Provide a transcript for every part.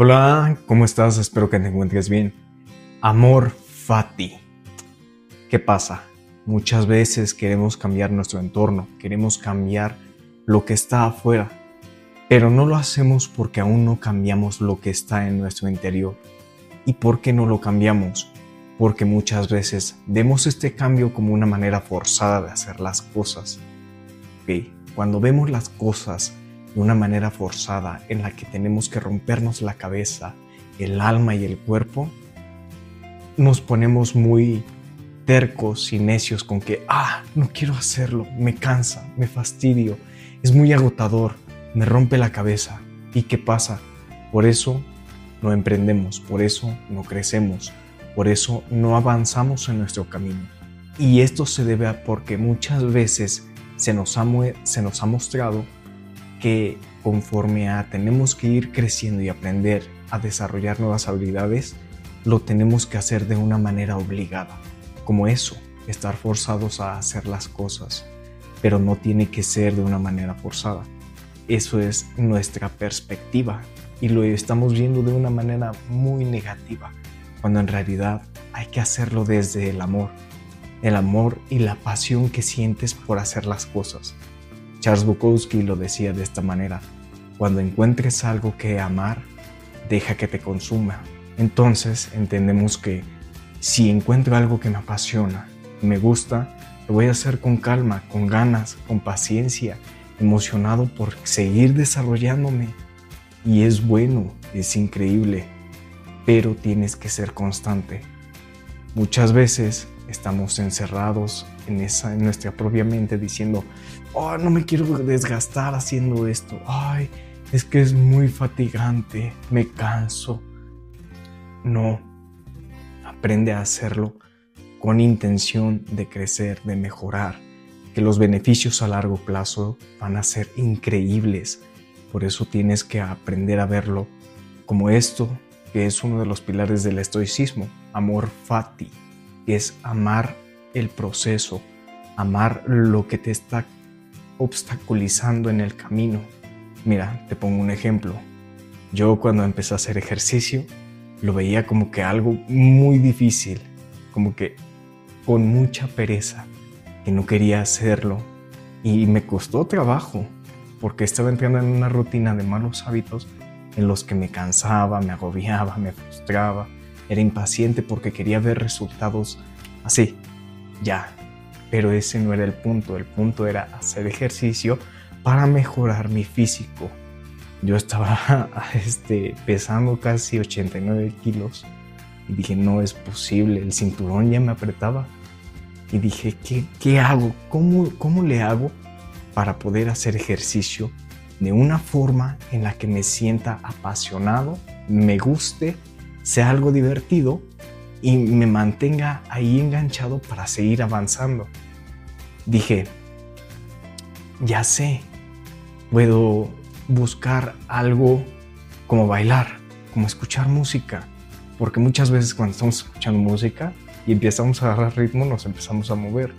Hola, ¿cómo estás? Espero que te encuentres bien. Amor fati. ¿Qué pasa? Muchas veces queremos cambiar nuestro entorno, queremos cambiar lo que está afuera, pero no lo hacemos porque aún no cambiamos lo que está en nuestro interior. ¿Y por qué no lo cambiamos? Porque muchas veces vemos este cambio como una manera forzada de hacer las cosas. ¿Okay? Cuando vemos las cosas de una manera forzada en la que tenemos que rompernos la cabeza, el alma y el cuerpo, nos ponemos muy tercos y necios con que, ah, no quiero hacerlo, me cansa, me fastidio, es muy agotador, me rompe la cabeza. ¿Y qué pasa? Por eso no emprendemos, por eso no crecemos, por eso no avanzamos en nuestro camino. Y esto se debe a porque muchas veces se nos ha, se nos ha mostrado que conforme a tenemos que ir creciendo y aprender a desarrollar nuevas habilidades, lo tenemos que hacer de una manera obligada, como eso, estar forzados a hacer las cosas, pero no tiene que ser de una manera forzada. Eso es nuestra perspectiva y lo estamos viendo de una manera muy negativa, cuando en realidad hay que hacerlo desde el amor, el amor y la pasión que sientes por hacer las cosas. Charles Bukowski lo decía de esta manera, cuando encuentres algo que amar, deja que te consuma. Entonces entendemos que si encuentro algo que me apasiona y me gusta, lo voy a hacer con calma, con ganas, con paciencia, emocionado por seguir desarrollándome. Y es bueno, es increíble, pero tienes que ser constante. Muchas veces estamos encerrados en, esa, en nuestra propia mente diciendo, oh, no me quiero desgastar haciendo esto, ay, es que es muy fatigante, me canso. No, aprende a hacerlo con intención de crecer, de mejorar, que los beneficios a largo plazo van a ser increíbles. Por eso tienes que aprender a verlo como esto, que es uno de los pilares del estoicismo, amor fati es amar el proceso, amar lo que te está obstaculizando en el camino. Mira, te pongo un ejemplo. Yo cuando empecé a hacer ejercicio, lo veía como que algo muy difícil, como que con mucha pereza, que no quería hacerlo. Y me costó trabajo, porque estaba entrando en una rutina de malos hábitos en los que me cansaba, me agobiaba, me frustraba era impaciente porque quería ver resultados así, ya. Pero ese no era el punto, el punto era hacer ejercicio para mejorar mi físico. Yo estaba este, pesando casi 89 kilos y dije, no es posible, el cinturón ya me apretaba. Y dije, ¿qué, qué hago? ¿Cómo, ¿Cómo le hago para poder hacer ejercicio de una forma en la que me sienta apasionado, me guste sea algo divertido y me mantenga ahí enganchado para seguir avanzando. Dije, ya sé, puedo buscar algo como bailar, como escuchar música, porque muchas veces cuando estamos escuchando música y empezamos a agarrar ritmo nos empezamos a mover.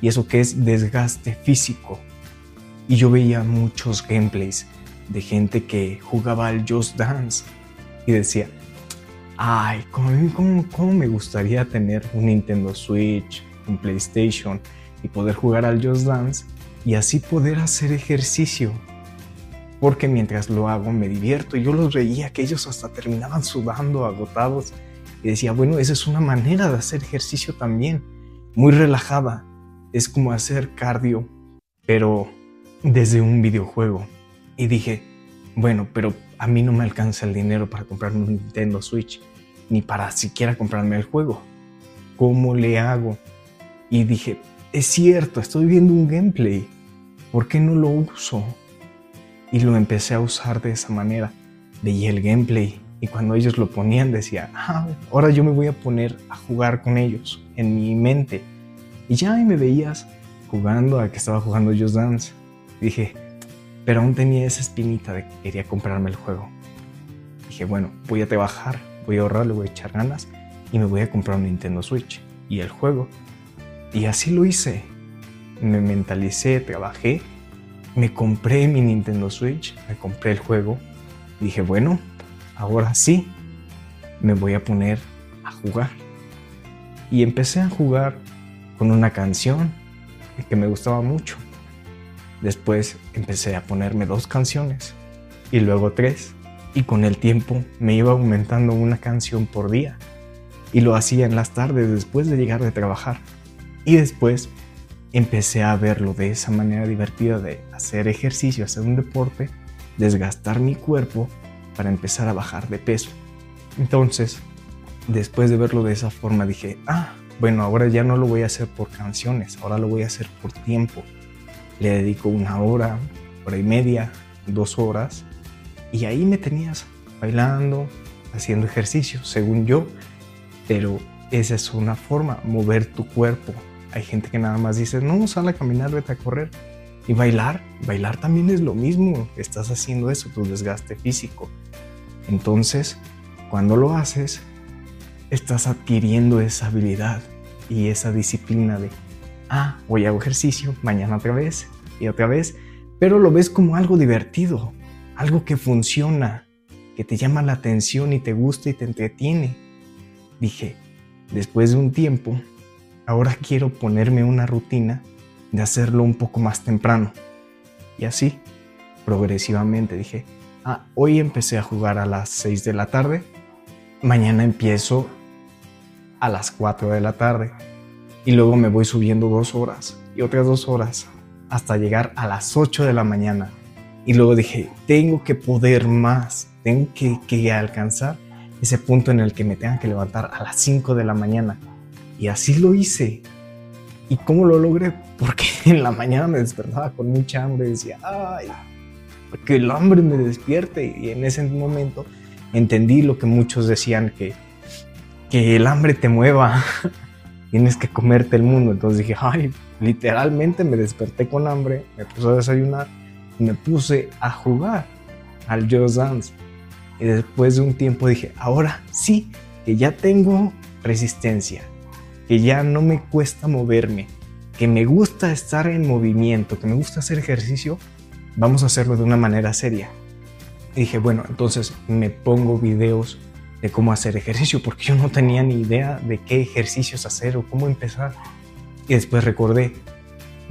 Y eso que es desgaste físico. Y yo veía muchos gameplays de gente que jugaba al Just Dance y decía, ay, ¿cómo, me gustaría tener un Nintendo Switch, un PlayStation y poder jugar al Just Dance y así poder hacer ejercicio. Porque mientras lo hago me divierto yo los veía que ellos hasta terminaban sudando, agotados. Y decía, bueno, esa es una manera de hacer ejercicio también, muy relajada. Es como hacer cardio, pero desde un videojuego. Y dije, bueno, pero a mí no me alcanza el dinero para comprarme un Nintendo Switch, ni para siquiera comprarme el juego. ¿Cómo le hago? Y dije, es cierto, estoy viendo un gameplay. ¿Por qué no lo uso? Y lo empecé a usar de esa manera. Veía el gameplay y cuando ellos lo ponían decía, ah, ahora yo me voy a poner a jugar con ellos en mi mente. Y ya me veías jugando a que estaba jugando Just Dance. Dije, pero aún tenía esa espinita de que quería comprarme el juego. Dije, bueno, voy a trabajar, voy a ahorrar, le voy a echar ganas y me voy a comprar un Nintendo Switch y el juego. Y así lo hice. Me mentalicé, trabajé, me compré mi Nintendo Switch, me compré el juego. dije, bueno, ahora sí, me voy a poner a jugar. Y empecé a jugar con una canción que me gustaba mucho. Después empecé a ponerme dos canciones y luego tres. Y con el tiempo me iba aumentando una canción por día. Y lo hacía en las tardes después de llegar de trabajar. Y después empecé a verlo de esa manera divertida de hacer ejercicio, hacer un deporte, desgastar mi cuerpo para empezar a bajar de peso. Entonces, después de verlo de esa forma, dije, ah, bueno, ahora ya no lo voy a hacer por canciones, ahora lo voy a hacer por tiempo. Le dedico una hora, hora y media, dos horas, y ahí me tenías bailando, haciendo ejercicio, según yo, pero esa es una forma, mover tu cuerpo. Hay gente que nada más dice, no, sal a caminar, vete a correr. Y bailar, bailar también es lo mismo, estás haciendo eso, tu desgaste físico. Entonces, cuando lo haces, estás adquiriendo esa habilidad y esa disciplina de, ah, hoy hago ejercicio, mañana otra vez y otra vez, pero lo ves como algo divertido, algo que funciona, que te llama la atención y te gusta y te entretiene. Dije, después de un tiempo, ahora quiero ponerme una rutina de hacerlo un poco más temprano. Y así, progresivamente dije, ah, hoy empecé a jugar a las 6 de la tarde, mañana empiezo a las 4 de la tarde y luego me voy subiendo dos horas y otras dos horas hasta llegar a las 8 de la mañana. Y luego dije, tengo que poder más, tengo que, que alcanzar ese punto en el que me tenga que levantar a las 5 de la mañana. Y así lo hice. ¿Y cómo lo logré? Porque en la mañana me despertaba con mucha hambre y decía, ay, que el hambre me despierte. Y en ese momento entendí lo que muchos decían que que el hambre te mueva, tienes que comerte el mundo. Entonces dije, ay, literalmente me desperté con hambre, me puse a desayunar, me puse a jugar al Just Dance. Y después de un tiempo dije, ahora sí, que ya tengo resistencia, que ya no me cuesta moverme, que me gusta estar en movimiento, que me gusta hacer ejercicio, vamos a hacerlo de una manera seria. Y dije, bueno, entonces me pongo videos de cómo hacer ejercicio, porque yo no tenía ni idea de qué ejercicios hacer o cómo empezar. Y después recordé,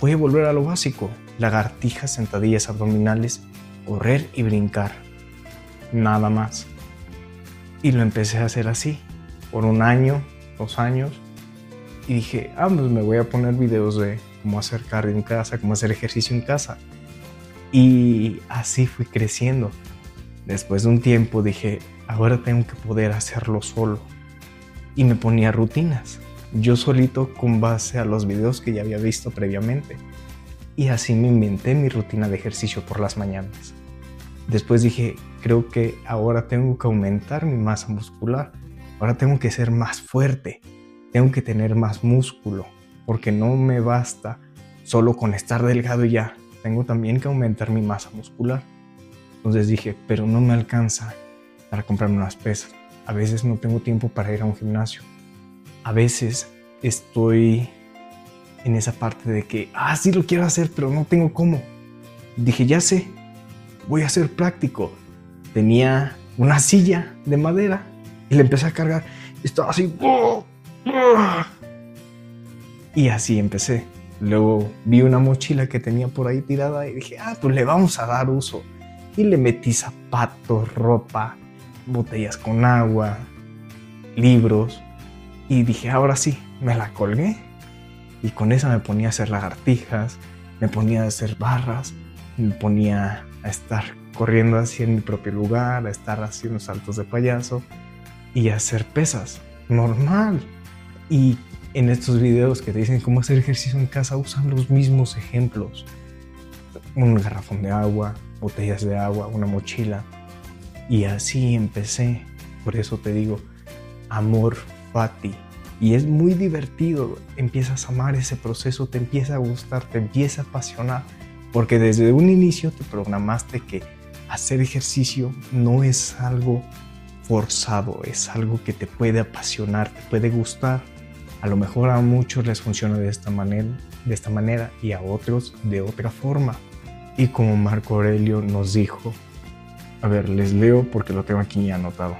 voy a volver a lo básico, lagartijas, sentadillas abdominales, correr y brincar. Nada más. Y lo empecé a hacer así, por un año, dos años. Y dije, ah, pues me voy a poner videos de cómo hacer cardio en casa, cómo hacer ejercicio en casa. Y así fui creciendo. Después de un tiempo dije, ahora tengo que poder hacerlo solo. Y me ponía rutinas, yo solito con base a los videos que ya había visto previamente. Y así me inventé mi rutina de ejercicio por las mañanas. Después dije, creo que ahora tengo que aumentar mi masa muscular. Ahora tengo que ser más fuerte. Tengo que tener más músculo. Porque no me basta solo con estar delgado ya. Tengo también que aumentar mi masa muscular. Entonces dije, pero no me alcanza para comprarme unas pesas. A veces no tengo tiempo para ir a un gimnasio. A veces estoy en esa parte de que, ah, sí lo quiero hacer, pero no tengo cómo. Dije, ya sé, voy a ser práctico. Tenía una silla de madera y le empecé a cargar. Estaba así. Y así empecé. Luego vi una mochila que tenía por ahí tirada y dije, ah, pues le vamos a dar uso. Y le metí zapatos, ropa, botellas con agua, libros. Y dije, ahora sí, me la colgué. Y con esa me ponía a hacer lagartijas, me ponía a hacer barras, me ponía a estar corriendo así en mi propio lugar, a estar haciendo saltos de payaso y a hacer pesas. Normal. Y en estos videos que te dicen cómo hacer ejercicio en casa usan los mismos ejemplos. Un garrafón de agua, botellas de agua, una mochila, y así empecé. Por eso te digo, amor fati. Y es muy divertido. Empiezas a amar ese proceso, te empieza a gustar, te empieza a apasionar. Porque desde un inicio te programaste que hacer ejercicio no es algo forzado, es algo que te puede apasionar, te puede gustar. A lo mejor a muchos les funciona de esta manera, de esta manera y a otros de otra forma. Y como Marco Aurelio nos dijo, A ver, les leo porque lo tengo aquí anotado.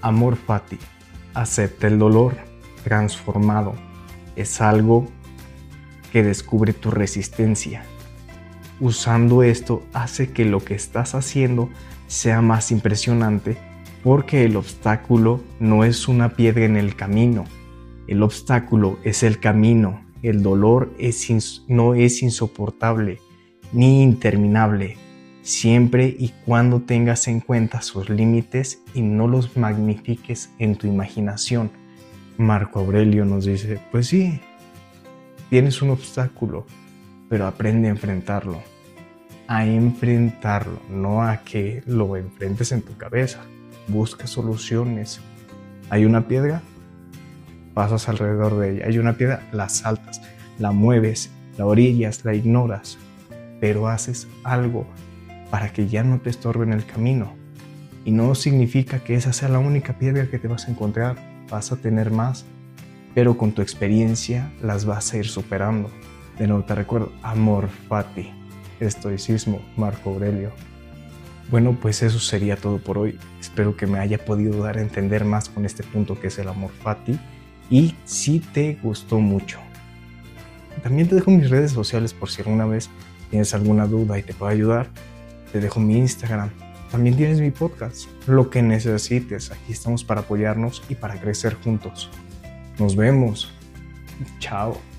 Amor fati, acepta el dolor transformado. Es algo que descubre tu resistencia. Usando esto hace que lo que estás haciendo sea más impresionante porque el obstáculo no es una piedra en el camino. El obstáculo es el camino. El dolor no es insoportable ni interminable siempre y cuando tengas en cuenta sus límites y no los magnifiques en tu imaginación. Marco Aurelio nos dice, pues sí, tienes un obstáculo, pero aprende a enfrentarlo, a enfrentarlo, no a que lo enfrentes en tu cabeza. Busca soluciones. ¿Hay una piedra? Pasas alrededor de ella. Hay una piedra, la saltas, la mueves, la orillas, la ignoras, pero haces algo para que ya no te estorbe en el camino. Y no significa que esa sea la única piedra que te vas a encontrar, vas a tener más, pero con tu experiencia las vas a ir superando. De nuevo te recuerdo, amor fati, estoicismo, Marco Aurelio. Bueno, pues eso sería todo por hoy. Espero que me haya podido dar a entender más con este punto que es el amor fati. Y si te gustó mucho, también te dejo mis redes sociales por si alguna vez tienes alguna duda y te puedo ayudar te dejo mi Instagram. También tienes mi podcast. Lo que necesites, aquí estamos para apoyarnos y para crecer juntos. Nos vemos. Chao.